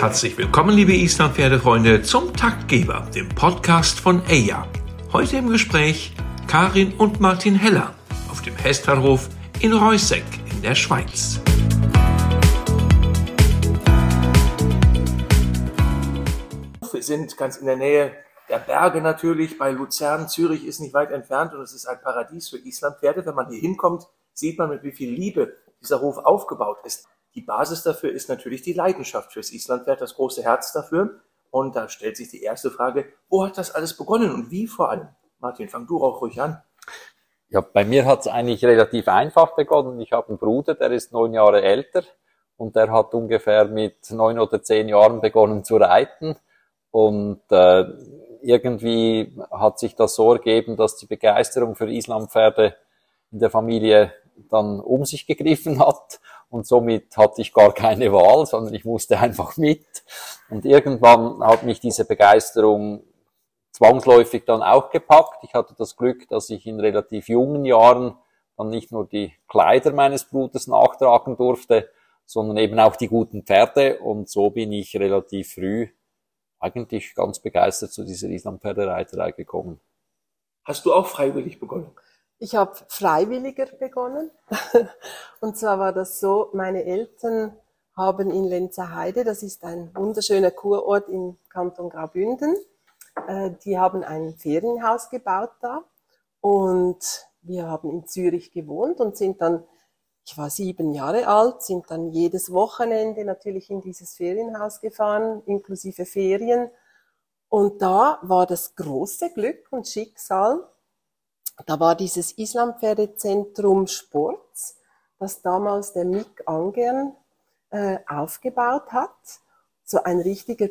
Herzlich willkommen, liebe Island-Pferdefreunde, zum Taktgeber, dem Podcast von EIA. Heute im Gespräch Karin und Martin Heller auf dem Hestverhof in Reusseck in der Schweiz. Wir sind ganz in der Nähe der Berge natürlich, bei Luzern. Zürich ist nicht weit entfernt und es ist ein Paradies für Islandpferde. Wenn man hier hinkommt, sieht man, mit wie viel Liebe dieser Hof aufgebaut ist. Die Basis dafür ist natürlich die Leidenschaft fürs Islandpferd, das große Herz dafür. Und da stellt sich die erste Frage, wo hat das alles begonnen und wie vor allem? Martin, fang du auch ruhig an. Ja, bei mir hat es eigentlich relativ einfach begonnen. Ich habe einen Bruder, der ist neun Jahre älter und der hat ungefähr mit neun oder zehn Jahren begonnen zu reiten. Und äh, irgendwie hat sich das so ergeben, dass die Begeisterung für Islampferde in der Familie dann um sich gegriffen hat und somit hatte ich gar keine Wahl, sondern ich musste einfach mit. Und irgendwann hat mich diese Begeisterung zwangsläufig dann auch gepackt. Ich hatte das Glück, dass ich in relativ jungen Jahren dann nicht nur die Kleider meines Bruders nachtragen durfte, sondern eben auch die guten Pferde. Und so bin ich relativ früh eigentlich ganz begeistert zu dieser Islampferdereiterei gekommen. Hast du auch freiwillig begonnen? Ich habe freiwilliger begonnen. Und zwar war das so, meine Eltern haben in Lenzerheide, das ist ein wunderschöner Kurort im Kanton Graubünden, äh, die haben ein Ferienhaus gebaut da. Und wir haben in Zürich gewohnt und sind dann, ich war sieben Jahre alt, sind dann jedes Wochenende natürlich in dieses Ferienhaus gefahren, inklusive Ferien. Und da war das große Glück und Schicksal, da war dieses Islampferdezentrum Sports, das damals der Mick Angern äh, aufgebaut hat. So ein richtiger,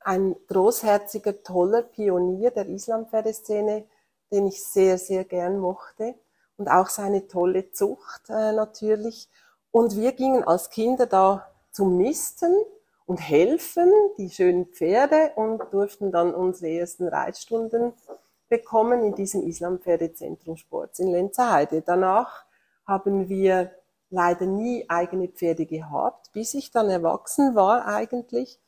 ein großherziger, toller Pionier der Islampferdeszene, den ich sehr, sehr gern mochte. Und auch seine tolle Zucht äh, natürlich. Und wir gingen als Kinder da zum Misten und helfen, die schönen Pferde und durften dann unsere ersten Reitstunden bekommen in diesem Islampferdezentrum Sports in Lenzerheide. Danach haben wir leider nie eigene Pferde gehabt, bis ich dann erwachsen war eigentlich.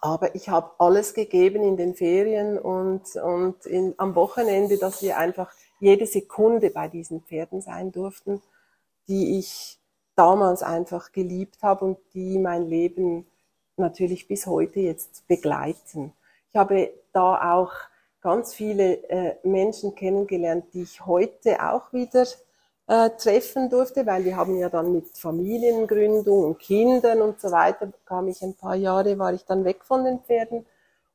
Aber ich habe alles gegeben in den Ferien und, und in, am Wochenende, dass wir einfach jede Sekunde bei diesen Pferden sein durften, die ich damals einfach geliebt habe und die mein Leben natürlich bis heute jetzt begleiten. Ich habe da auch ganz viele äh, Menschen kennengelernt, die ich heute auch wieder äh, treffen durfte, weil wir haben ja dann mit Familiengründung und Kindern und so weiter, kam ich ein paar Jahre, war ich dann weg von den Pferden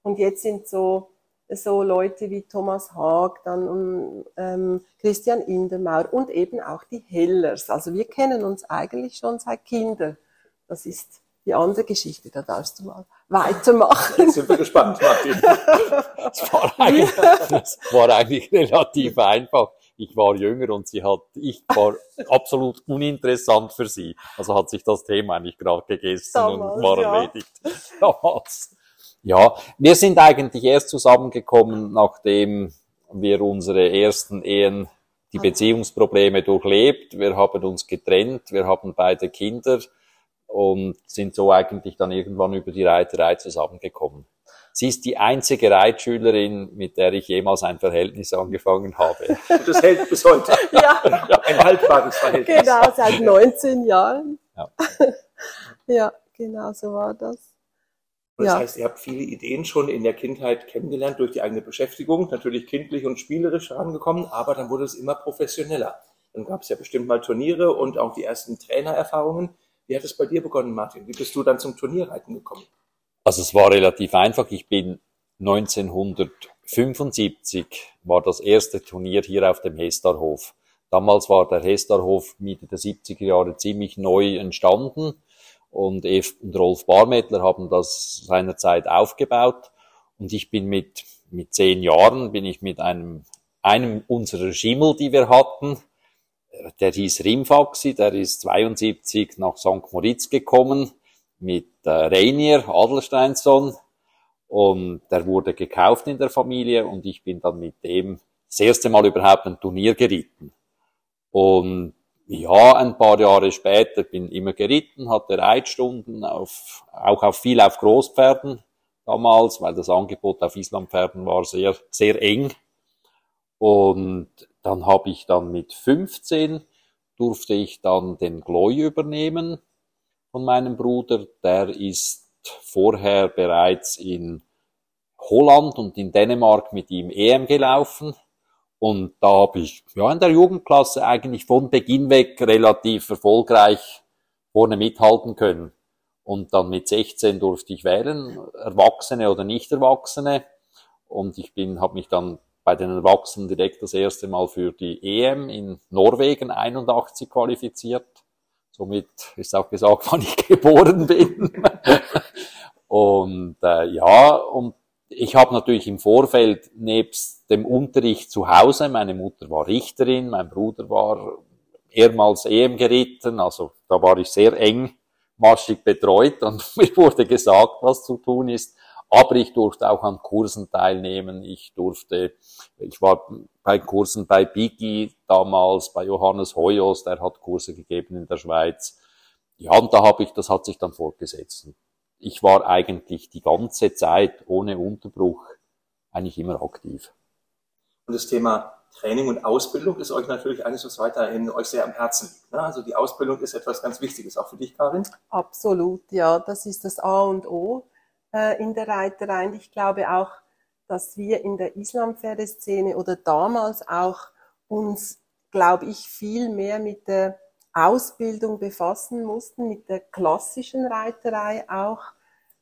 und jetzt sind so so Leute wie Thomas Haag, dann um, ähm, Christian Indermaur und eben auch die Hellers. Also wir kennen uns eigentlich schon seit Kinder. Das ist die andere Geschichte, da darfst du mal weitermachen. Jetzt sind wir gespannt, Martin. Das war eigentlich, war eigentlich relativ einfach. Ich war jünger und sie hat, ich war absolut uninteressant für sie. Also hat sich das Thema eigentlich gerade gegessen Damals, und war ja. erledigt. Damals. Ja, wir sind eigentlich erst zusammengekommen, nachdem wir unsere ersten Ehen, die Beziehungsprobleme durchlebt. Wir haben uns getrennt, wir haben beide Kinder und sind so eigentlich dann irgendwann über die Reiterei zusammengekommen. Sie ist die einzige Reitschülerin, mit der ich jemals ein Verhältnis angefangen habe. Und das hält bis heute. Ja, Ein haltbares Verhältnis. genau, seit 19 Jahren. Ja. Ja, genau so war das. Und das Ja. heißt, ihr habt viele Ideen schon in der Kindheit kennengelernt durch die eigene Beschäftigung, natürlich kindlich und spielerisch herangekommen, aber dann wurde es immer professioneller. Dann gab es ja bestimmt mal Turniere und auch die ersten Trainererfahrungen. Wie hat es bei dir begonnen, Martin? Wie bist du dann zum Turnierreiten gekommen? Also es war relativ einfach. Ich bin 1975 war das erste Turnier hier auf dem Hestarhof. Damals war der Hestarhof Mitte der 70er Jahre ziemlich neu entstanden und Eve und Rolf Barmettler haben das seinerzeit aufgebaut und ich bin mit, mit zehn Jahren bin ich mit einem, einem unserer Schimmel, die wir hatten, der hieß Rimfaxi, der ist 72 nach St. Moritz gekommen mit äh, Rainier Adelsteinsson und der wurde gekauft in der Familie und ich bin dann mit dem das erste Mal überhaupt ein Turnier geritten. Und ja, ein paar Jahre später bin immer geritten, hatte Reitstunden auf, auch auf viel auf Großpferden damals, weil das Angebot auf Islampferden war sehr, sehr eng. Und dann habe ich dann mit 15 durfte ich dann den Gloy übernehmen von meinem Bruder. Der ist vorher bereits in Holland und in Dänemark mit ihm EM gelaufen. Und da habe ich ja in der Jugendklasse eigentlich von Beginn weg relativ erfolgreich vorne mithalten können. Und dann mit 16 durfte ich wählen, Erwachsene oder nicht Erwachsene. Und ich bin, habe mich dann bei den Erwachsenen direkt das erste Mal für die EM in Norwegen 81 qualifiziert. Somit ist auch gesagt, wann ich geboren bin. und äh, ja, und ich habe natürlich im Vorfeld nebst dem Unterricht zu Hause, meine Mutter war Richterin, mein Bruder war mehrmals EM geritten, also da war ich sehr engmaschig betreut und mir wurde gesagt, was zu tun ist. Aber ich durfte auch an Kursen teilnehmen. Ich durfte, ich war bei Kursen bei Biggie damals, bei Johannes Hoyos, der hat Kurse gegeben in der Schweiz. Ja, und da habe ich, das hat sich dann fortgesetzt. Ich war eigentlich die ganze Zeit ohne Unterbruch eigentlich immer aktiv. Und das Thema Training und Ausbildung ist euch natürlich eines, was weiterhin euch sehr am Herzen liegt. Ne? Also die Ausbildung ist etwas ganz Wichtiges, auch für dich, Karin? Absolut, ja. Das ist das A und O äh, in der Reiterei. Und ich glaube auch, dass wir in der Islampferdeszene oder damals auch uns, glaube ich, viel mehr mit der Ausbildung befassen mussten, mit der klassischen Reiterei auch,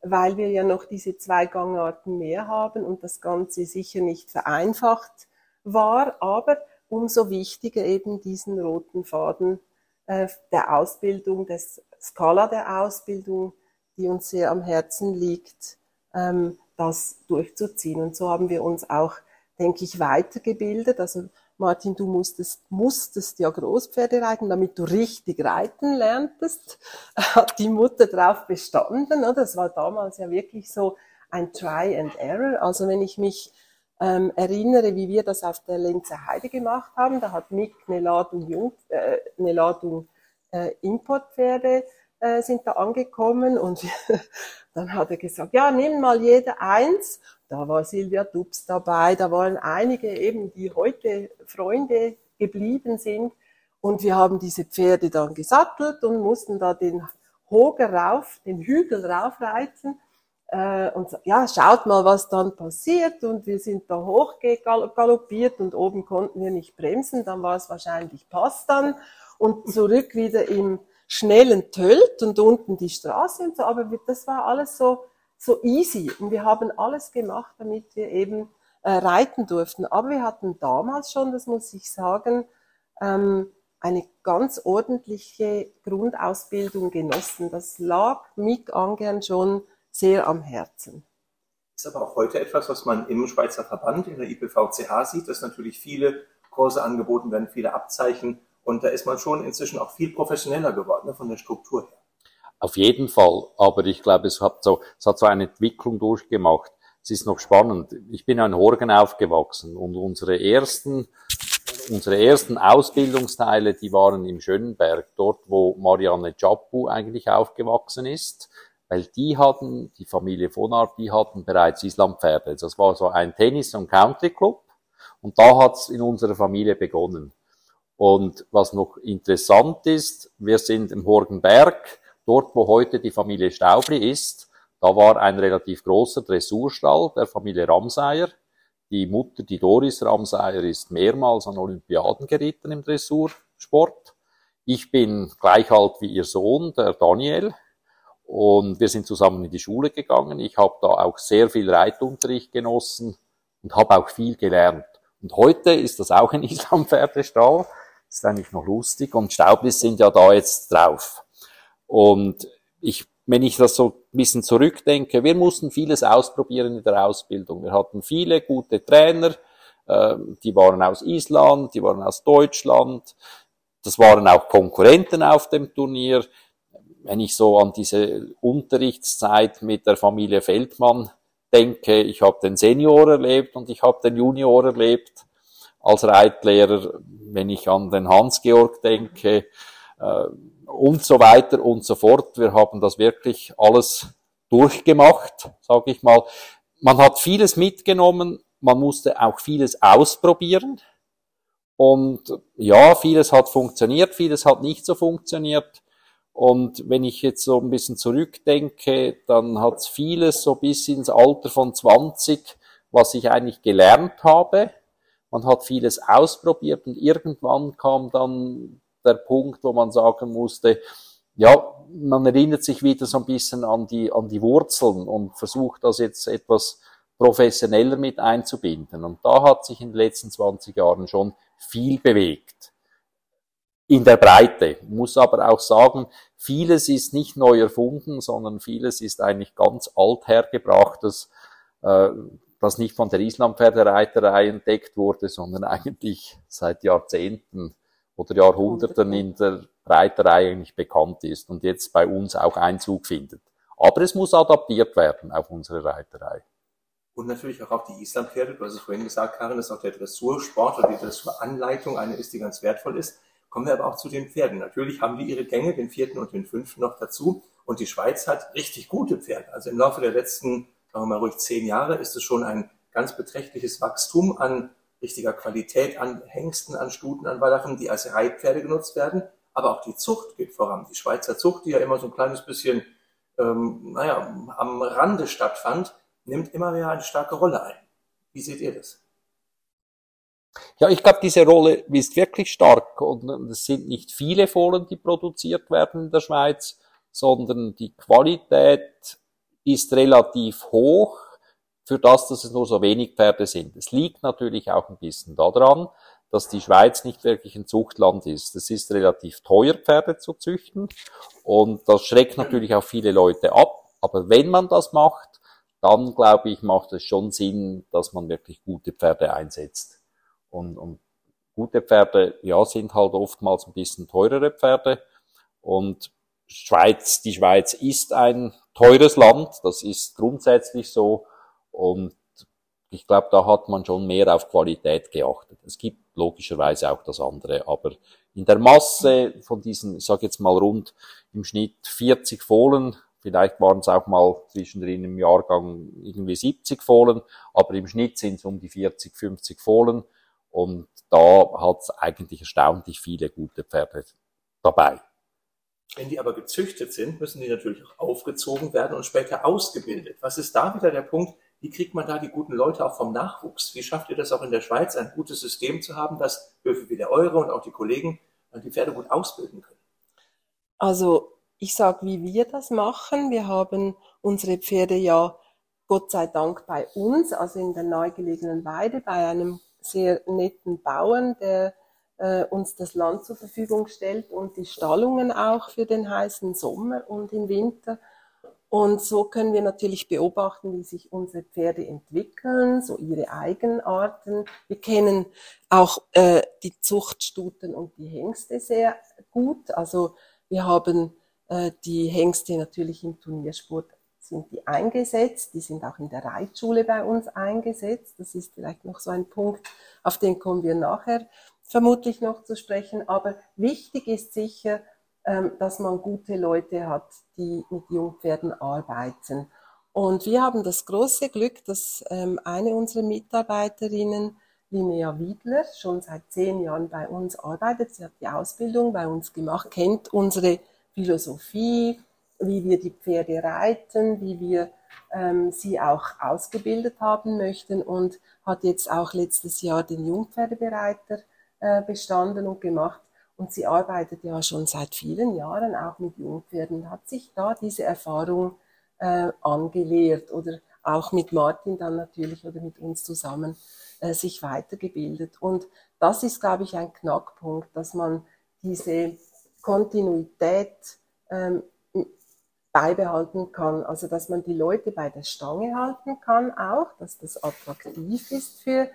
weil wir ja noch diese zwei Gangarten mehr haben und das Ganze sicher nicht vereinfacht war, aber umso wichtiger eben diesen roten Faden äh, der Ausbildung, des Skala der Ausbildung, die uns sehr am Herzen liegt, ähm, das durchzuziehen. Und so haben wir uns auch, denke ich, weitergebildet. Also Martin, du musstest, musstest ja Großpferde reiten, damit du richtig reiten lerntest. Hat die Mutter drauf bestanden. Das war damals ja wirklich so ein Try and Error. Also wenn ich mich ähm, erinnere, wie wir das auf der Lenzer Heide gemacht haben, da hat Mick eine Ladung, Jung, äh, eine Ladung äh, Importpferde äh, sind da angekommen und dann hat er gesagt, ja, nimm mal jeder eins. Da war Silvia Dubs dabei, da waren einige eben, die heute Freunde geblieben sind. Und wir haben diese Pferde dann gesattelt und mussten da den Hoger rauf, den Hügel raufreiten. Äh, und ja, schaut mal, was dann passiert. Und wir sind da hochgaloppiert und oben konnten wir nicht bremsen. Dann war es wahrscheinlich Pass dann. Und zurück wieder im schnellen Tölt und unten die Straße und so, aber das war alles so, so easy und wir haben alles gemacht, damit wir eben äh, reiten durften. Aber wir hatten damals schon, das muss ich sagen, ähm, eine ganz ordentliche Grundausbildung genossen. Das lag Mick Angern schon sehr am Herzen. Ist aber auch heute etwas, was man im Schweizer Verband, in der IPVCH sieht, dass natürlich viele Kurse angeboten werden, viele Abzeichen und da ist man schon inzwischen auch viel professioneller geworden, ne, von der Struktur her. Auf jeden Fall. Aber ich glaube, es hat so, es hat so eine Entwicklung durchgemacht. Es ist noch spannend. Ich bin in Horgen aufgewachsen und unsere ersten, unsere ersten Ausbildungsteile, die waren im Schönberg, dort, wo Marianne Chapu eigentlich aufgewachsen ist. Weil die hatten, die Familie von Art, die hatten bereits Islampferde. Das war so ein Tennis- und Country Club. Und da hat's in unserer Familie begonnen. Und was noch interessant ist, wir sind im Horgenberg, dort wo heute die Familie Staubli ist, da war ein relativ großer Dressurstall der Familie Ramsayer. Die Mutter, die Doris Ramsayer, ist mehrmals an Olympiaden geritten im Dressursport. Ich bin gleich alt wie ihr Sohn, der Daniel. Und wir sind zusammen in die Schule gegangen. Ich habe da auch sehr viel Reitunterricht genossen und habe auch viel gelernt. Und heute ist das auch ein Islampferdestall ist eigentlich noch lustig und Staublis sind ja da jetzt drauf. Und ich, wenn ich das so ein bisschen zurückdenke, wir mussten vieles ausprobieren in der Ausbildung. Wir hatten viele gute Trainer, äh, die waren aus Island, die waren aus Deutschland. Das waren auch Konkurrenten auf dem Turnier. Wenn ich so an diese Unterrichtszeit mit der Familie Feldmann denke, ich habe den Senior erlebt und ich habe den Junior erlebt als Reitlehrer wenn ich an den Hans-Georg denke äh, und so weiter und so fort. Wir haben das wirklich alles durchgemacht, sage ich mal. Man hat vieles mitgenommen, man musste auch vieles ausprobieren. Und ja, vieles hat funktioniert, vieles hat nicht so funktioniert. Und wenn ich jetzt so ein bisschen zurückdenke, dann hat es vieles so bis ins Alter von 20, was ich eigentlich gelernt habe. Man hat vieles ausprobiert und irgendwann kam dann der Punkt, wo man sagen musste, ja, man erinnert sich wieder so ein bisschen an die, an die Wurzeln und versucht das jetzt etwas professioneller mit einzubinden. Und da hat sich in den letzten 20 Jahren schon viel bewegt. In der Breite. Muss aber auch sagen, vieles ist nicht neu erfunden, sondern vieles ist eigentlich ganz alt hergebrachtes, äh, das nicht von der Islampferdereiterei entdeckt wurde, sondern eigentlich seit Jahrzehnten oder Jahrhunderten in der Reiterei eigentlich bekannt ist und jetzt bei uns auch Einzug findet. Aber es muss adaptiert werden auf unsere Reiterei. Und natürlich auch auf die Islampferde. Du hast es vorhin gesagt, Karin, dass auch der Dressursport oder die Dressuranleitung eine ist, die ganz wertvoll ist. Kommen wir aber auch zu den Pferden. Natürlich haben die ihre Gänge, den vierten und den fünften noch dazu. Und die Schweiz hat richtig gute Pferde. Also im Laufe der letzten, sagen wir mal ruhig zehn Jahre, ist es schon ein ganz beträchtliches Wachstum an richtiger Qualität an Hengsten, an Stuten, an Wallachen, die als Reitpferde genutzt werden. Aber auch die Zucht geht voran. Die Schweizer Zucht, die ja immer so ein kleines bisschen, ähm, naja, am Rande stattfand, nimmt immer mehr eine starke Rolle ein. Wie seht ihr das? Ja, ich glaube, diese Rolle ist wirklich stark und es sind nicht viele Fohlen, die produziert werden in der Schweiz, sondern die Qualität ist relativ hoch für das, dass es nur so wenig Pferde sind. Es liegt natürlich auch ein bisschen daran, dass die Schweiz nicht wirklich ein Zuchtland ist. Es ist relativ teuer, Pferde zu züchten und das schreckt natürlich auch viele Leute ab. Aber wenn man das macht, dann glaube ich, macht es schon Sinn, dass man wirklich gute Pferde einsetzt. Und, und gute Pferde, ja, sind halt oftmals ein bisschen teurere Pferde. Und Schweiz, die Schweiz ist ein teures Land, das ist grundsätzlich so. Und ich glaube, da hat man schon mehr auf Qualität geachtet. Es gibt logischerweise auch das andere, aber in der Masse von diesen, ich sage jetzt mal rund im Schnitt 40 Fohlen, vielleicht waren es auch mal zwischendrin im Jahrgang irgendwie 70 Fohlen, aber im Schnitt sind es um die 40, 50 Fohlen und da hat es eigentlich erstaunlich viele gute Pferde dabei. Wenn die aber gezüchtet sind, müssen die natürlich auch aufgezogen werden und später ausgebildet. Was ist da wieder der Punkt? Wie kriegt man da die guten Leute auch vom Nachwuchs? Wie schafft ihr das auch in der Schweiz, ein gutes System zu haben, dass Höfe wie der eure und auch die Kollegen die Pferde gut ausbilden können? Also ich sage, wie wir das machen. Wir haben unsere Pferde ja Gott sei Dank bei uns, also in der nahegelegenen Weide, bei einem sehr netten Bauern, der äh, uns das Land zur Verfügung stellt und die Stallungen auch für den heißen Sommer und im Winter. Und so können wir natürlich beobachten, wie sich unsere Pferde entwickeln, so ihre Eigenarten. Wir kennen auch äh, die Zuchtstuten und die Hengste sehr gut. Also wir haben äh, die Hengste natürlich im Turniersport sind die eingesetzt. Die sind auch in der Reitschule bei uns eingesetzt. Das ist vielleicht noch so ein Punkt, auf den kommen wir nachher vermutlich noch zu sprechen. Aber wichtig ist sicher, ähm, dass man gute Leute hat, die mit Jungpferden arbeiten. Und wir haben das große Glück, dass ähm, eine unserer Mitarbeiterinnen, Linnea Wiedler, schon seit zehn Jahren bei uns arbeitet. Sie hat die Ausbildung bei uns gemacht, kennt unsere Philosophie, wie wir die Pferde reiten, wie wir ähm, sie auch ausgebildet haben möchten und hat jetzt auch letztes Jahr den Jungpferdebereiter äh, bestanden und gemacht. Und sie arbeitet ja schon seit vielen Jahren auch mit Jungpferden, hat sich da diese Erfahrung äh, angelehrt oder auch mit Martin dann natürlich oder mit uns zusammen äh, sich weitergebildet. Und das ist, glaube ich, ein Knackpunkt, dass man diese Kontinuität ähm, beibehalten kann. Also dass man die Leute bei der Stange halten kann auch, dass das attraktiv ist für,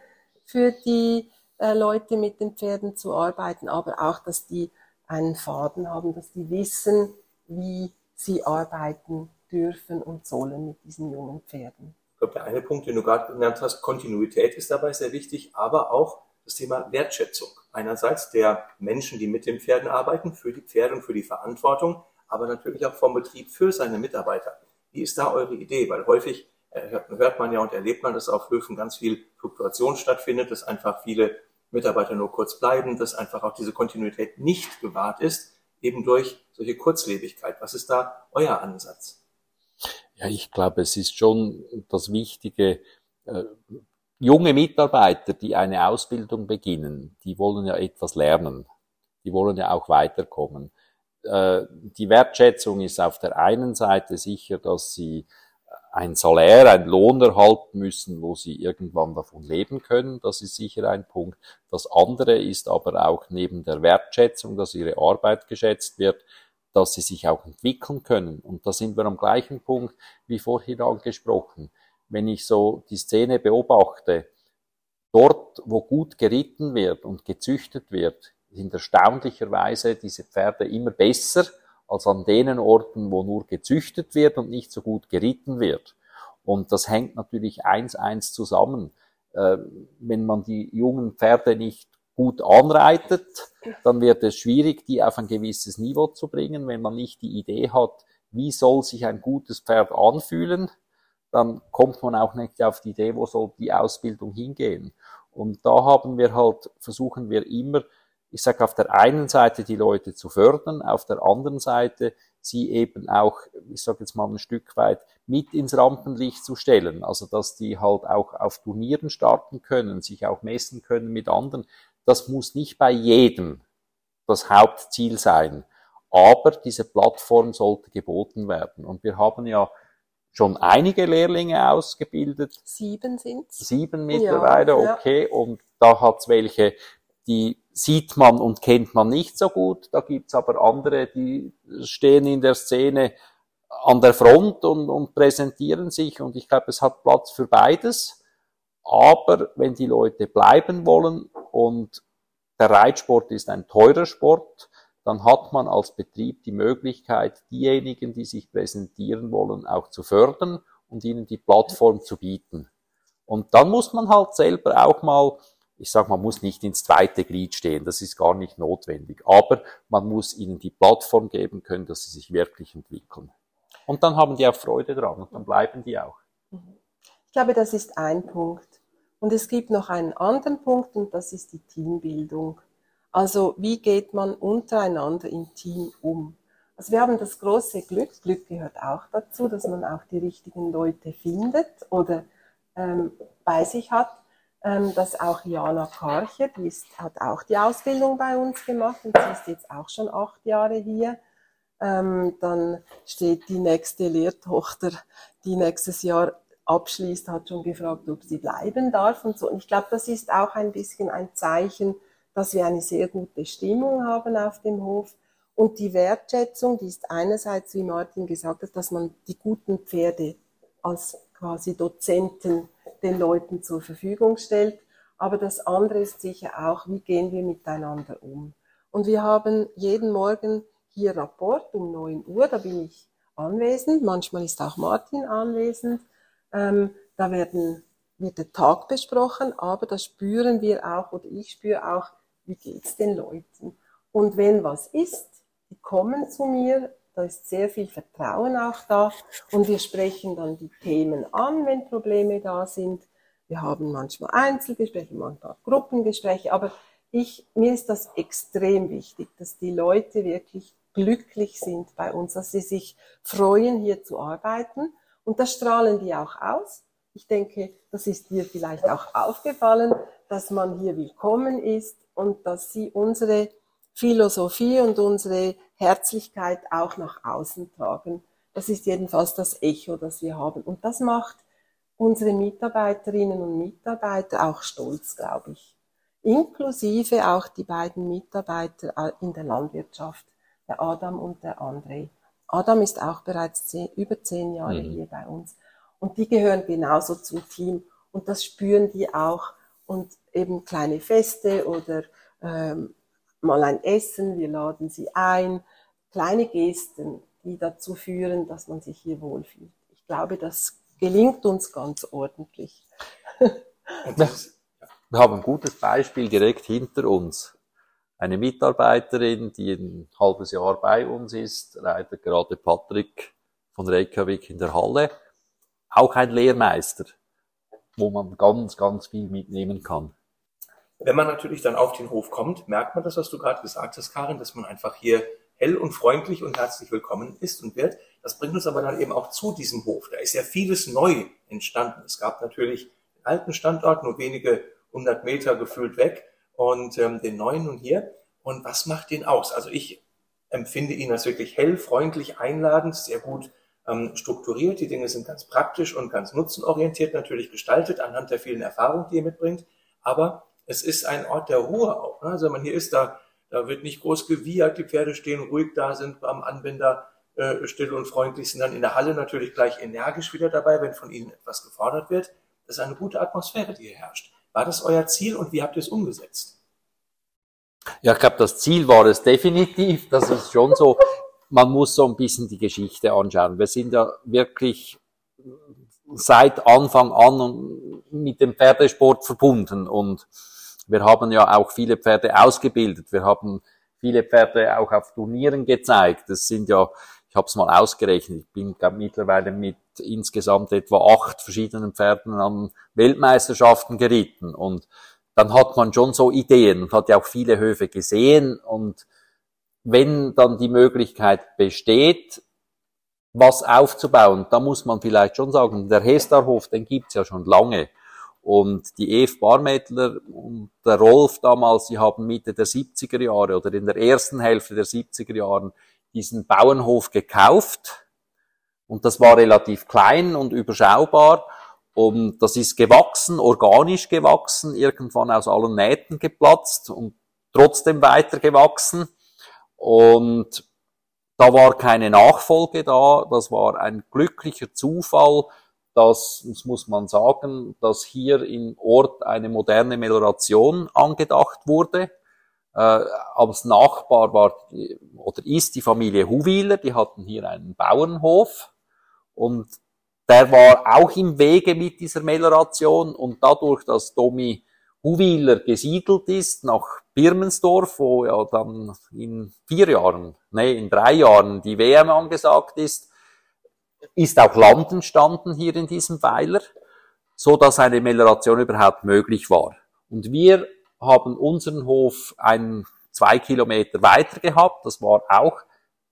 für die äh, Leute mit den Pferden zu arbeiten, aber auch, dass die einen Faden haben, dass die wissen, wie sie arbeiten dürfen und sollen mit diesen jungen Pferden. Ich glaube, der eine Punkt, den du gerade genannt hast, Kontinuität ist dabei sehr wichtig, aber auch das Thema Wertschätzung. Einerseits der Menschen, die mit den Pferden arbeiten, für die Pferde und für die Verantwortung, aber natürlich auch vom Betrieb für seine Mitarbeiter. Wie ist da eure Idee? Weil häufig hört man ja und erlebt man, dass auf Höfen ganz viel Fluktuation stattfindet, dass einfach viele Mitarbeiter nur kurz bleiben, dass einfach auch diese Kontinuität nicht gewahrt ist, eben durch solche Kurzlebigkeit. Was ist da euer Ansatz? Ja, ich glaube, es ist schon das Wichtige, äh, junge Mitarbeiter, die eine Ausbildung beginnen, die wollen ja etwas lernen. Die wollen ja auch weiterkommen. Äh, die Wertschätzung ist auf der einen Seite sicher, dass sie ein Salär, ein Lohn erhalten müssen, wo sie irgendwann davon leben können. Das ist sicher ein Punkt. Das andere ist aber auch neben der Wertschätzung, dass ihre Arbeit geschätzt wird, dass sie sich auch entwickeln können. Und da sind wir am gleichen Punkt wie vorhin angesprochen. Wenn ich so die Szene beobachte, dort, wo gut geritten wird und gezüchtet wird, sind erstaunlicherweise diese Pferde immer besser als an denen Orten, wo nur gezüchtet wird und nicht so gut geritten wird. Und das hängt natürlich eins eins zusammen. Äh, wenn man die jungen Pferde nicht gut anreitet, dann wird es schwierig, die auf ein gewisses Niveau zu bringen. Wenn man nicht die Idee hat, wie soll sich ein gutes Pferd anfühlen, dann kommt man auch nicht auf die Idee, wo soll die Ausbildung hingehen. Und da haben wir halt, versuchen wir immer, ich sage auf der einen Seite die Leute zu fördern, auf der anderen Seite sie eben auch, ich sage jetzt mal ein Stück weit, mit ins Rampenlicht zu stellen. Also dass die halt auch auf Turnieren starten können, sich auch messen können mit anderen. Das muss nicht bei jedem das Hauptziel sein. Aber diese Plattform sollte geboten werden. Und wir haben ja schon einige Lehrlinge ausgebildet. Sieben sind Sieben mittlerweile, ja, okay. Ja. Und da hat's welche, die sieht man und kennt man nicht so gut. Da gibt's aber andere, die stehen in der Szene an der Front und, und präsentieren sich. Und ich glaube, es hat Platz für beides. Aber wenn die Leute bleiben wollen und der Reitsport ist ein teurer Sport, dann hat man als Betrieb die Möglichkeit, diejenigen, die sich präsentieren wollen, auch zu fördern und ihnen die Plattform zu bieten. Und dann muss man halt selber auch mal ich sage, man muss nicht ins zweite Glied stehen, das ist gar nicht notwendig. Aber man muss ihnen die Plattform geben können, dass sie sich wirklich entwickeln. Und dann haben die auch Freude dran und dann bleiben die auch. Ich glaube, das ist ein Punkt. Und es gibt noch einen anderen Punkt und das ist die Teambildung. Also wie geht man untereinander im Team um? Also wir haben das große Glück, Glück gehört auch dazu, dass man auch die richtigen Leute findet oder ähm, bei sich hat dass auch Jana Karcher, die ist, hat auch die Ausbildung bei uns gemacht und sie ist jetzt auch schon acht Jahre hier. Ähm, dann steht die nächste Lehrtochter, die nächstes Jahr abschließt, hat schon gefragt, ob sie bleiben darf und so. Und ich glaube, das ist auch ein bisschen ein Zeichen, dass wir eine sehr gute Stimmung haben auf dem Hof. Und die Wertschätzung, die ist einerseits, wie Martin gesagt hat, dass man die guten Pferde als quasi Dozenten den Leuten zur Verfügung stellt. Aber das andere ist sicher auch, wie gehen wir miteinander um. Und wir haben jeden Morgen hier Rapport um 9 Uhr, da bin ich anwesend, manchmal ist auch Martin anwesend. Ähm, da werden, wird der Tag besprochen, aber da spüren wir auch, oder ich spüre auch, wie geht's den Leuten. Und wenn was ist, die kommen zu mir, da ist sehr viel Vertrauen auch da und wir sprechen dann die Themen an, wenn Probleme da sind. Wir haben manchmal Einzelgespräche, manchmal Gruppengespräche, aber ich, mir ist das extrem wichtig, dass die Leute wirklich glücklich sind bei uns, dass sie sich freuen, hier zu arbeiten. Und das strahlen die auch aus. Ich denke, das ist dir vielleicht auch aufgefallen, dass man hier willkommen ist und dass sie unsere Philosophie und unsere Herzlichkeit auch nach außen tragen. Das ist jedenfalls das Echo, das wir haben. Und das macht unsere Mitarbeiterinnen und Mitarbeiter auch stolz, glaube ich. Inklusive auch die beiden Mitarbeiter in der Landwirtschaft, der Adam und der André. Adam ist auch bereits zehn, über zehn Jahre mhm. hier bei uns. Und die gehören genauso zum Team. Und das spüren die auch. Und eben kleine Feste oder ähm, mal ein Essen, wir laden sie ein, kleine Gesten, die dazu führen, dass man sich hier wohlfühlt. Ich glaube, das gelingt uns ganz ordentlich. Wir haben ein gutes Beispiel direkt hinter uns. Eine Mitarbeiterin, die ein halbes Jahr bei uns ist, leitet gerade Patrick von Reykjavik in der Halle. Auch ein Lehrmeister, wo man ganz, ganz viel mitnehmen kann. Wenn man natürlich dann auf den Hof kommt, merkt man das, was du gerade gesagt hast, Karin, dass man einfach hier hell und freundlich und herzlich willkommen ist und wird. Das bringt uns aber dann eben auch zu diesem Hof. Da ist ja vieles neu entstanden. Es gab natürlich den alten Standort, nur wenige hundert Meter gefühlt weg und ähm, den neuen und hier. Und was macht den aus? Also ich empfinde ihn als wirklich hell, freundlich, einladend, sehr gut ähm, strukturiert. Die Dinge sind ganz praktisch und ganz nutzenorientiert natürlich gestaltet, anhand der vielen Erfahrungen, die er mitbringt. Aber es ist ein Ort der Ruhe auch. Ne? Also man hier ist, da, da wird nicht groß gewiehert, die Pferde stehen ruhig da, sind am Anbinder äh, still und freundlich, sind dann in der Halle natürlich gleich energisch wieder dabei, wenn von ihnen etwas gefordert wird. Das ist eine gute Atmosphäre, die hier herrscht. War das euer Ziel und wie habt ihr es umgesetzt? Ja, ich glaube, das Ziel war es definitiv. Das ist schon so. Man muss so ein bisschen die Geschichte anschauen. Wir sind ja wirklich seit Anfang an mit dem Pferdesport verbunden und wir haben ja auch viele Pferde ausgebildet. Wir haben viele Pferde auch auf Turnieren gezeigt. Das sind ja, ich habe es mal ausgerechnet, ich bin glaub, mittlerweile mit insgesamt etwa acht verschiedenen Pferden an Weltmeisterschaften geritten. Und dann hat man schon so Ideen und hat ja auch viele Höfe gesehen. Und wenn dann die Möglichkeit besteht, was aufzubauen, da muss man vielleicht schon sagen, der Hestarhof, den gibt's ja schon lange. Und die Eve Barmettler und der Rolf damals, die haben Mitte der 70er Jahre oder in der ersten Hälfte der 70er Jahren diesen Bauernhof gekauft. Und das war relativ klein und überschaubar. Und das ist gewachsen, organisch gewachsen, irgendwann aus allen Nähten geplatzt und trotzdem weiter gewachsen. Und da war keine Nachfolge da. Das war ein glücklicher Zufall, dass, das muss man sagen, dass hier im Ort eine moderne Melioration angedacht wurde. Äh, als Nachbar war oder ist die Familie Huwiler, die hatten hier einen Bauernhof und der war auch im Wege mit dieser Melioration und dadurch, dass Domi Huwiler gesiedelt ist nach Birmensdorf, wo ja dann in vier Jahren, nee, in drei Jahren die WM angesagt ist, ist auch Land entstanden hier in diesem Weiler, so dass eine Melioration überhaupt möglich war. Und wir haben unseren Hof ein, zwei Kilometer weiter gehabt. Das war auch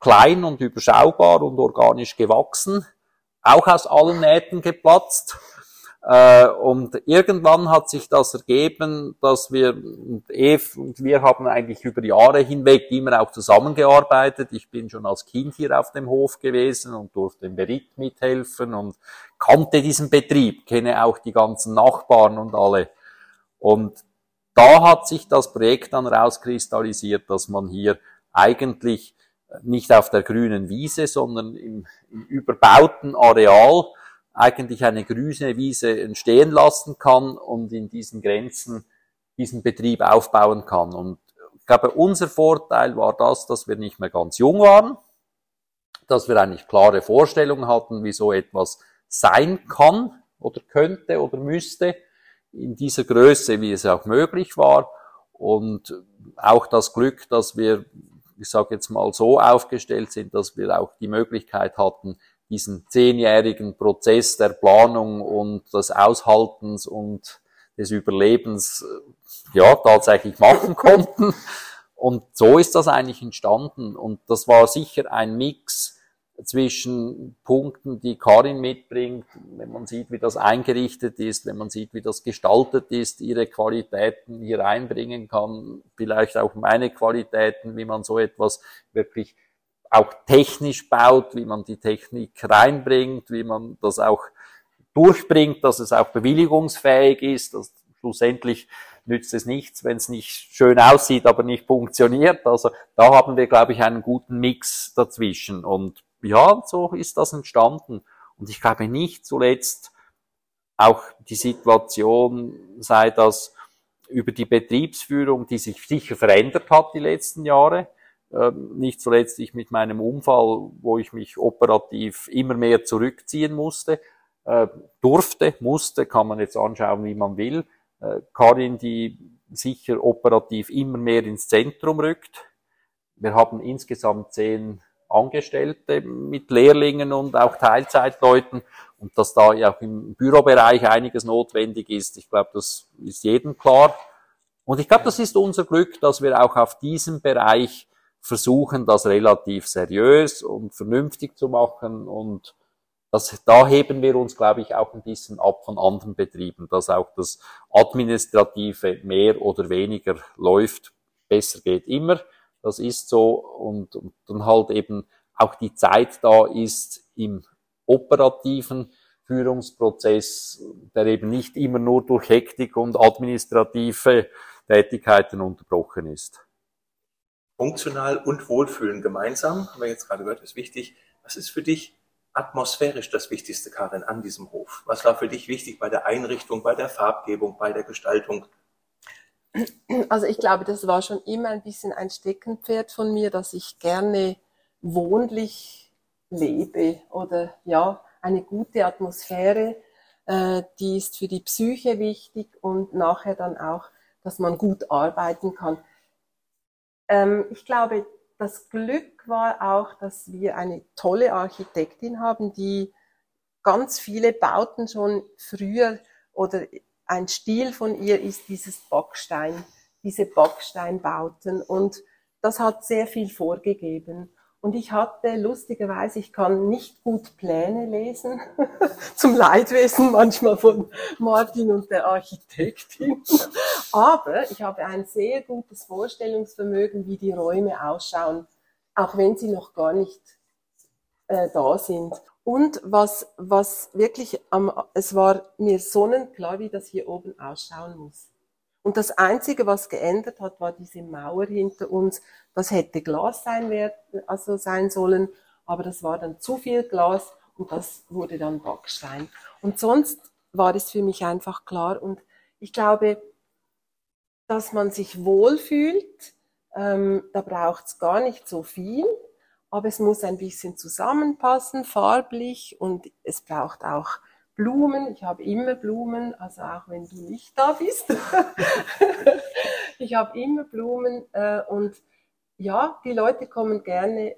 klein und überschaubar und organisch gewachsen, auch aus allen Nähten geplatzt. Äh, und irgendwann hat sich das ergeben, dass wir, und Eve und wir haben eigentlich über Jahre hinweg immer auch zusammengearbeitet. Ich bin schon als Kind hier auf dem Hof gewesen und durfte im Bericht mithelfen und kannte diesen Betrieb, kenne auch die ganzen Nachbarn und alle. Und da hat sich das Projekt dann rauskristallisiert, dass man hier eigentlich nicht auf der grünen Wiese, sondern im, im überbauten Areal eigentlich eine grüne Wiese entstehen lassen kann und in diesen Grenzen diesen Betrieb aufbauen kann. Und ich glaube, unser Vorteil war das, dass wir nicht mehr ganz jung waren, dass wir eigentlich klare Vorstellungen hatten, wie so etwas sein kann oder könnte oder müsste in dieser Größe, wie es auch möglich war. Und auch das Glück, dass wir, ich sage jetzt mal so aufgestellt sind, dass wir auch die Möglichkeit hatten, diesen zehnjährigen Prozess der Planung und des Aushaltens und des Überlebens äh, ja tatsächlich machen konnten. Und so ist das eigentlich entstanden. Und das war sicher ein Mix zwischen Punkten, die Karin mitbringt, wenn man sieht, wie das eingerichtet ist, wenn man sieht, wie das gestaltet ist, ihre Qualitäten hier einbringen kann, vielleicht auch meine Qualitäten, wie man so etwas wirklich auch technisch baut, wie man die Technik reinbringt, wie man das auch durchbringt, dass es auch bewilligungsfähig ist. Dass schlussendlich nützt es nichts, wenn es nicht schön aussieht, aber nicht funktioniert. Also da haben wir, glaube ich, einen guten Mix dazwischen. Und ja, so ist das entstanden. Und ich glaube nicht zuletzt auch die Situation sei das über die Betriebsführung, die sich sicher verändert hat die letzten Jahre nicht zuletzt ich mit meinem Unfall, wo ich mich operativ immer mehr zurückziehen musste, äh, durfte, musste, kann man jetzt anschauen, wie man will, Äh, Karin, die sicher operativ immer mehr ins Zentrum rückt. Wir haben insgesamt zehn Angestellte mit Lehrlingen und auch Teilzeitleuten und dass da ja auch im Bürobereich einiges notwendig ist. Ich glaube, das ist jedem klar. Und ich glaube, das ist unser Glück, dass wir auch auf diesem Bereich versuchen, das relativ seriös und vernünftig zu machen und das, da heben wir uns, glaube ich, auch ein bisschen ab von anderen Betrieben, dass auch das Administrative mehr oder weniger läuft. Besser geht immer. Das ist so. Und, und dann halt eben auch die Zeit da ist im operativen Führungsprozess, der eben nicht immer nur durch Hektik und administrative Tätigkeiten unterbrochen ist. Funktional und Wohlfühlen gemeinsam, haben wir jetzt gerade gehört, ist wichtig. Was ist für dich atmosphärisch das Wichtigste, Karin, an diesem Hof? Was war für dich wichtig bei der Einrichtung, bei der Farbgebung, bei der Gestaltung? Also ich glaube, das war schon immer ein bisschen ein Steckenpferd von mir, dass ich gerne wohnlich lebe oder ja, eine gute Atmosphäre, äh, die ist für die Psyche wichtig und nachher dann auch, dass man gut arbeiten kann. Ähm, ich glaube, das Glück war auch, dass wir eine tolle Architektin haben, die ganz viele Bauten schon früher oder ein Stil von ihr ist dieses Backstein, diese Backsteinbauten und das hat sehr viel vorgegeben. Und ich hatte lustigerweise, ich kann nicht gut Pläne lesen, zum Leidwesen manchmal von Martin und der Architektin. Aber ich habe ein sehr gutes Vorstellungsvermögen, wie die Räume ausschauen, auch wenn sie noch gar nicht äh, da sind. Und was, was wirklich, am, es war mir sonnenklar, wie das hier oben ausschauen muss. Und das Einzige, was geändert hat, war diese Mauer hinter uns. Das hätte Glas sein, werden, also sein sollen, aber das war dann zu viel Glas und das wurde dann Backstein. Und sonst war es für mich einfach klar und ich glaube, dass man sich wohlfühlt, ähm, da braucht es gar nicht so viel, aber es muss ein bisschen zusammenpassen, farblich und es braucht auch Blumen. Ich habe immer Blumen, also auch wenn du nicht da bist. ich habe immer Blumen äh, und ja, die Leute kommen gerne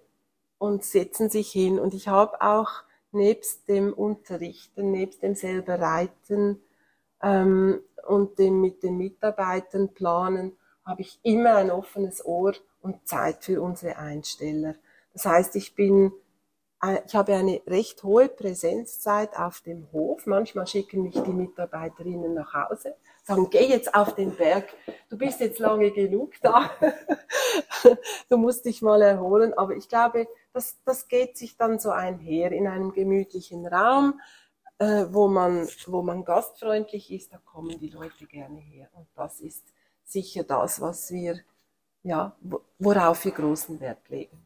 und setzen sich hin. Und ich habe auch nebst dem Unterrichten, nebst dem selber Reiten ähm, und dem mit den Mitarbeitern planen, habe ich immer ein offenes Ohr und Zeit für unsere Einsteller. Das heißt, ich bin äh, ich habe eine recht hohe Präsenzzeit auf dem Hof. Manchmal schicken mich die Mitarbeiterinnen nach Hause, sagen, geh jetzt auf den Berg, du bist jetzt lange genug da, du musst dich mal erholen. Aber ich glaube, das, das geht sich dann so einher in einem gemütlichen Raum, äh, wo, man, wo man gastfreundlich ist, da kommen die Leute gerne her. Und das ist sicher das, was wir, ja, worauf wir großen Wert legen.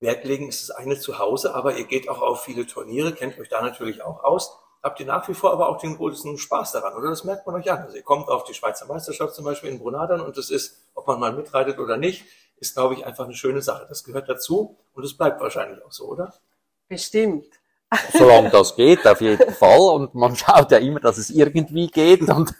Wert legen ist das eine zu Hause, aber ihr geht auch auf viele Turniere, kennt euch da natürlich auch aus. Habt ihr nach wie vor aber auch den größten Spaß daran, oder? Das merkt man euch an. Also ihr kommt auf die Schweizer Meisterschaft zum Beispiel in Brunadern und das ist, ob man mal mitreitet oder nicht, ist, glaube ich, einfach eine schöne Sache. Das gehört dazu und es bleibt wahrscheinlich auch so, oder? Bestimmt. Solange das geht, auf jeden Fall. Und man schaut ja immer, dass es irgendwie geht. Und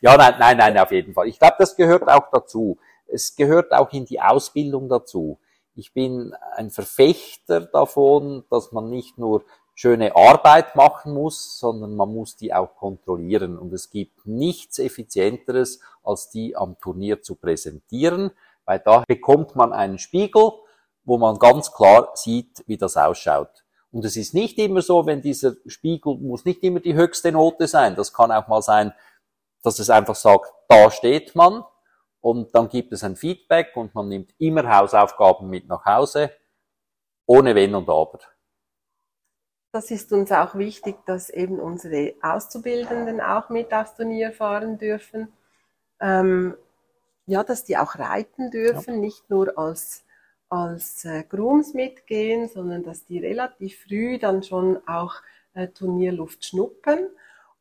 ja, nein, nein, nein, auf jeden Fall. Ich glaube, das gehört auch dazu. Es gehört auch in die Ausbildung dazu. Ich bin ein Verfechter davon, dass man nicht nur schöne Arbeit machen muss, sondern man muss die auch kontrollieren. Und es gibt nichts Effizienteres, als die am Turnier zu präsentieren, weil da bekommt man einen Spiegel, wo man ganz klar sieht, wie das ausschaut. Und es ist nicht immer so, wenn dieser Spiegel muss nicht immer die höchste Note sein. Das kann auch mal sein, dass es einfach sagt, da steht man und dann gibt es ein Feedback und man nimmt immer Hausaufgaben mit nach Hause, ohne Wenn und Aber. Das ist uns auch wichtig, dass eben unsere Auszubildenden auch mit aufs Turnier fahren dürfen. Ähm, ja, dass die auch reiten dürfen, ja. nicht nur als, als äh, Grooms mitgehen, sondern dass die relativ früh dann schon auch äh, Turnierluft schnuppern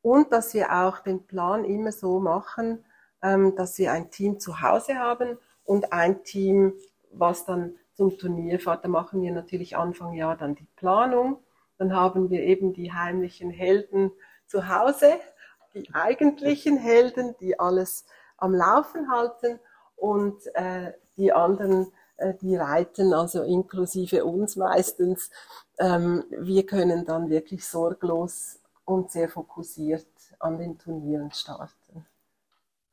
und dass wir auch den Plan immer so machen, ähm, dass wir ein Team zu Hause haben und ein Team, was dann zum Turnier fährt. Da machen wir natürlich Anfang Jahr dann die Planung. Dann haben wir eben die heimlichen Helden zu Hause die eigentlichen Helden, die alles am Laufen halten und äh, die anderen, die reiten, also inklusive uns meistens. Ähm, wir können dann wirklich sorglos und sehr fokussiert an den Turnieren starten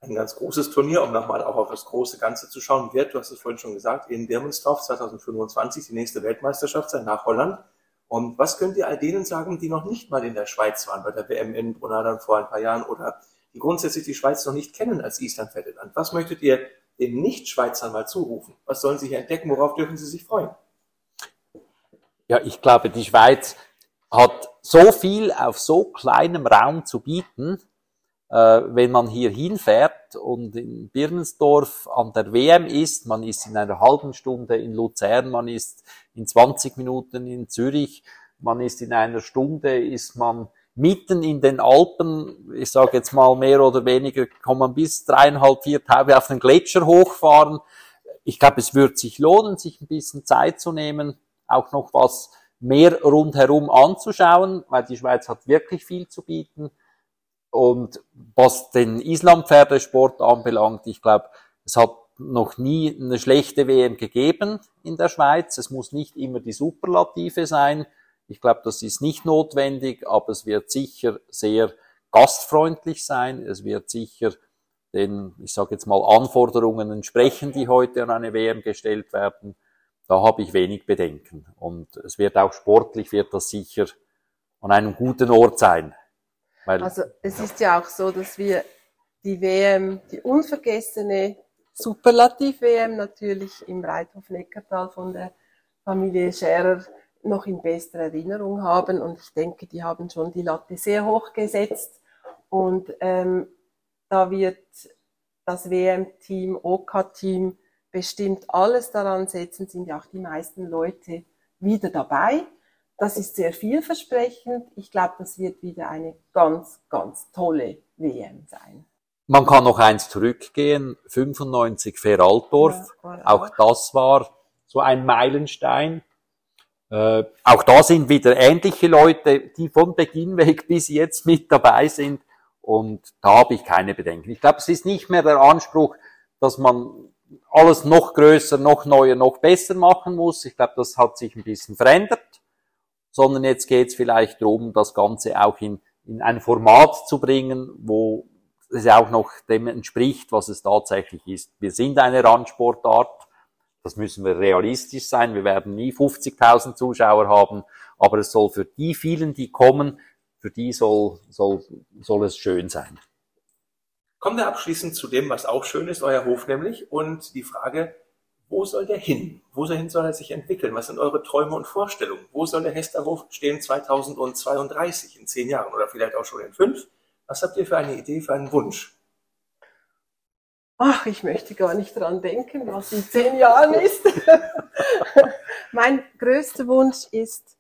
ein ganz großes Turnier, um nochmal auch auf das große Ganze zu schauen, wird, du hast es vorhin schon gesagt, in Birmensdorf 2025 die nächste Weltmeisterschaft sein nach Holland. Und was könnt ihr all denen sagen, die noch nicht mal in der Schweiz waren, bei der WM in Brunadern vor ein paar Jahren oder die grundsätzlich die Schweiz noch nicht kennen als Islandpferdeland? Was möchtet ihr den Nicht-Schweizern mal zurufen? Was sollen sie hier entdecken? Worauf dürfen sie sich freuen? Ja, ich glaube, die Schweiz hat so viel auf so kleinem Raum zu bieten, äh, wenn man hier hinfährt und in Birnensdorf an der WM ist, man ist in einer halben Stunde in Luzern, man ist in 20 Minuten in Zürich, man ist in einer Stunde, ist man mitten in den Alpen, ich sage jetzt mal mehr oder weniger, kann man bis dreieinhalb, vier Tage auf den Gletscher hochfahren. Ich glaube, es wird sich lohnen, sich ein bisschen Zeit zu nehmen, auch noch was mehr rundherum anzuschauen, weil die Schweiz hat wirklich viel zu bieten. Und was den Islampferdesport anbelangt, ich glaube, es hat noch nie eine schlechte WM gegeben in der Schweiz. Es muss nicht immer die Superlative sein. Ich glaube, das ist nicht notwendig, aber es wird sicher sehr gastfreundlich sein. Es wird sicher den, ich sage jetzt mal, Anforderungen entsprechen, die heute an eine WM gestellt werden. Da habe ich wenig Bedenken. Und es wird auch sportlich, wird das sicher an einem guten Ort sein. Weil, also es ist ja auch so, dass wir die WM, die unvergessene Superlativ-WM natürlich im Reithof Neckartal von der Familie Scherer noch in bester Erinnerung haben. Und ich denke, die haben schon die Latte sehr hoch gesetzt. Und ähm, da wird das WM-Team, OK-Team bestimmt alles daran setzen, sind ja auch die meisten Leute wieder dabei. Das ist sehr vielversprechend. Ich glaube, das wird wieder eine ganz, ganz tolle WM sein. Man kann noch eins zurückgehen, 95 Feraldorf. Ja, auch das war so ein Meilenstein. Äh, auch da sind wieder ähnliche Leute, die von Beginn weg bis jetzt mit dabei sind. Und da habe ich keine Bedenken. Ich glaube, es ist nicht mehr der Anspruch, dass man alles noch größer, noch neuer, noch besser machen muss. Ich glaube, das hat sich ein bisschen verändert sondern jetzt geht es vielleicht darum, das Ganze auch in, in ein Format zu bringen, wo es auch noch dem entspricht, was es tatsächlich ist. Wir sind eine Randsportart, das müssen wir realistisch sein, wir werden nie 50.000 Zuschauer haben, aber es soll für die vielen, die kommen, für die soll, soll, soll es schön sein. Kommen wir abschließend zu dem, was auch schön ist, euer Hof nämlich, und die Frage, wo soll der hin? Wohin soll er sich entwickeln? Was sind eure Träume und Vorstellungen? Wo soll der Hesterhof stehen 2032, in zehn Jahren oder vielleicht auch schon in fünf? Was habt ihr für eine Idee, für einen Wunsch? Ach, ich möchte gar nicht dran denken, was in zehn Jahren ist. mein größter Wunsch ist,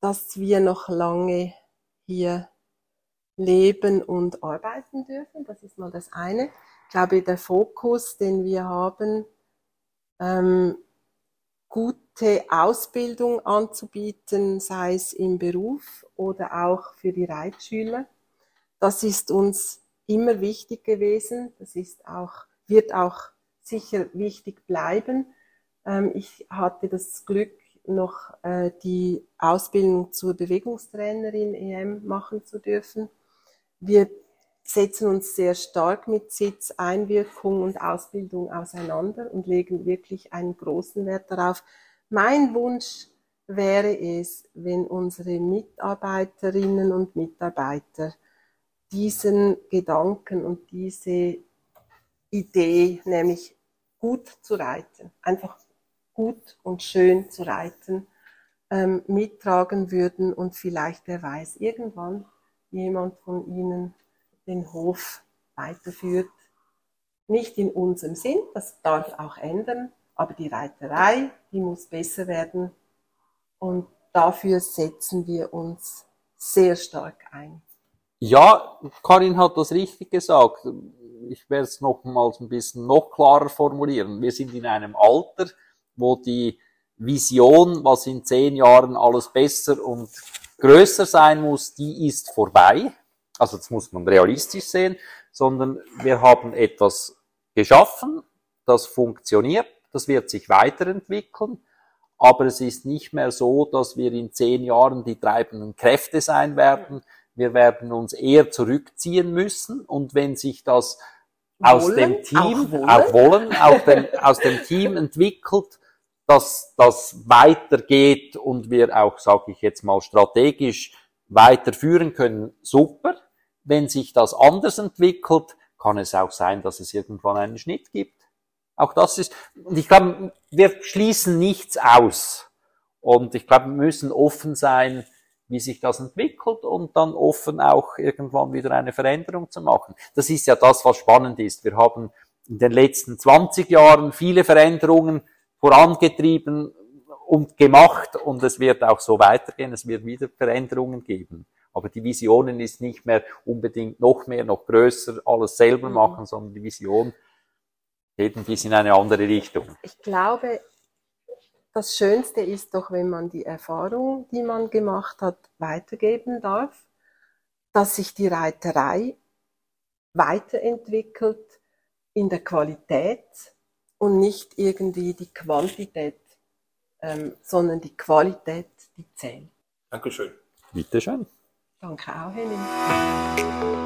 dass wir noch lange hier leben und arbeiten dürfen. Das ist mal das eine. Ich glaube, der Fokus, den wir haben, ähm, gute Ausbildung anzubieten, sei es im Beruf oder auch für die Reitschüler. Das ist uns immer wichtig gewesen. Das ist auch, wird auch sicher wichtig bleiben. Ähm, ich hatte das Glück, noch äh, die Ausbildung zur Bewegungstrainerin EM machen zu dürfen. Wir setzen uns sehr stark mit Sitz, Einwirkung und Ausbildung auseinander und legen wirklich einen großen Wert darauf. Mein Wunsch wäre es, wenn unsere Mitarbeiterinnen und Mitarbeiter diesen Gedanken und diese Idee, nämlich gut zu reiten, einfach gut und schön zu reiten, ähm, mittragen würden und vielleicht, wer weiß, irgendwann jemand von Ihnen den Hof weiterführt. Nicht in unserem Sinn, das darf auch ändern, aber die Reiterei, die muss besser werden und dafür setzen wir uns sehr stark ein. Ja, Karin hat das richtig gesagt. Ich werde es nochmals ein bisschen noch klarer formulieren. Wir sind in einem Alter, wo die Vision, was in zehn Jahren alles besser und größer sein muss, die ist vorbei. Also das muss man realistisch sehen, sondern wir haben etwas geschaffen, das funktioniert, das wird sich weiterentwickeln, aber es ist nicht mehr so, dass wir in zehn Jahren die treibenden Kräfte sein werden. Wir werden uns eher zurückziehen müssen und wenn sich das aus Wollen, dem Team, auch wollen. auch wollen, auch dem, aus dem Team entwickelt, dass das weitergeht und wir auch, sage ich jetzt mal, strategisch weiterführen können, super. Wenn sich das anders entwickelt, kann es auch sein, dass es irgendwann einen Schnitt gibt. Auch das ist, und ich glaube, wir schließen nichts aus. Und ich glaube, wir müssen offen sein, wie sich das entwickelt und dann offen auch irgendwann wieder eine Veränderung zu machen. Das ist ja das, was spannend ist. Wir haben in den letzten 20 Jahren viele Veränderungen vorangetrieben und gemacht und es wird auch so weitergehen. Es wird wieder Veränderungen geben. Aber die Visionen ist nicht mehr unbedingt noch mehr, noch größer, alles selber machen, sondern die Vision geht ein bisschen in eine andere Richtung. Ich glaube, das Schönste ist doch, wenn man die Erfahrung, die man gemacht hat, weitergeben darf, dass sich die Reiterei weiterentwickelt in der Qualität und nicht irgendwie die Quantität, ähm, sondern die Qualität, die zählt. Dankeschön. Bitteschön. Danke auch, Henning.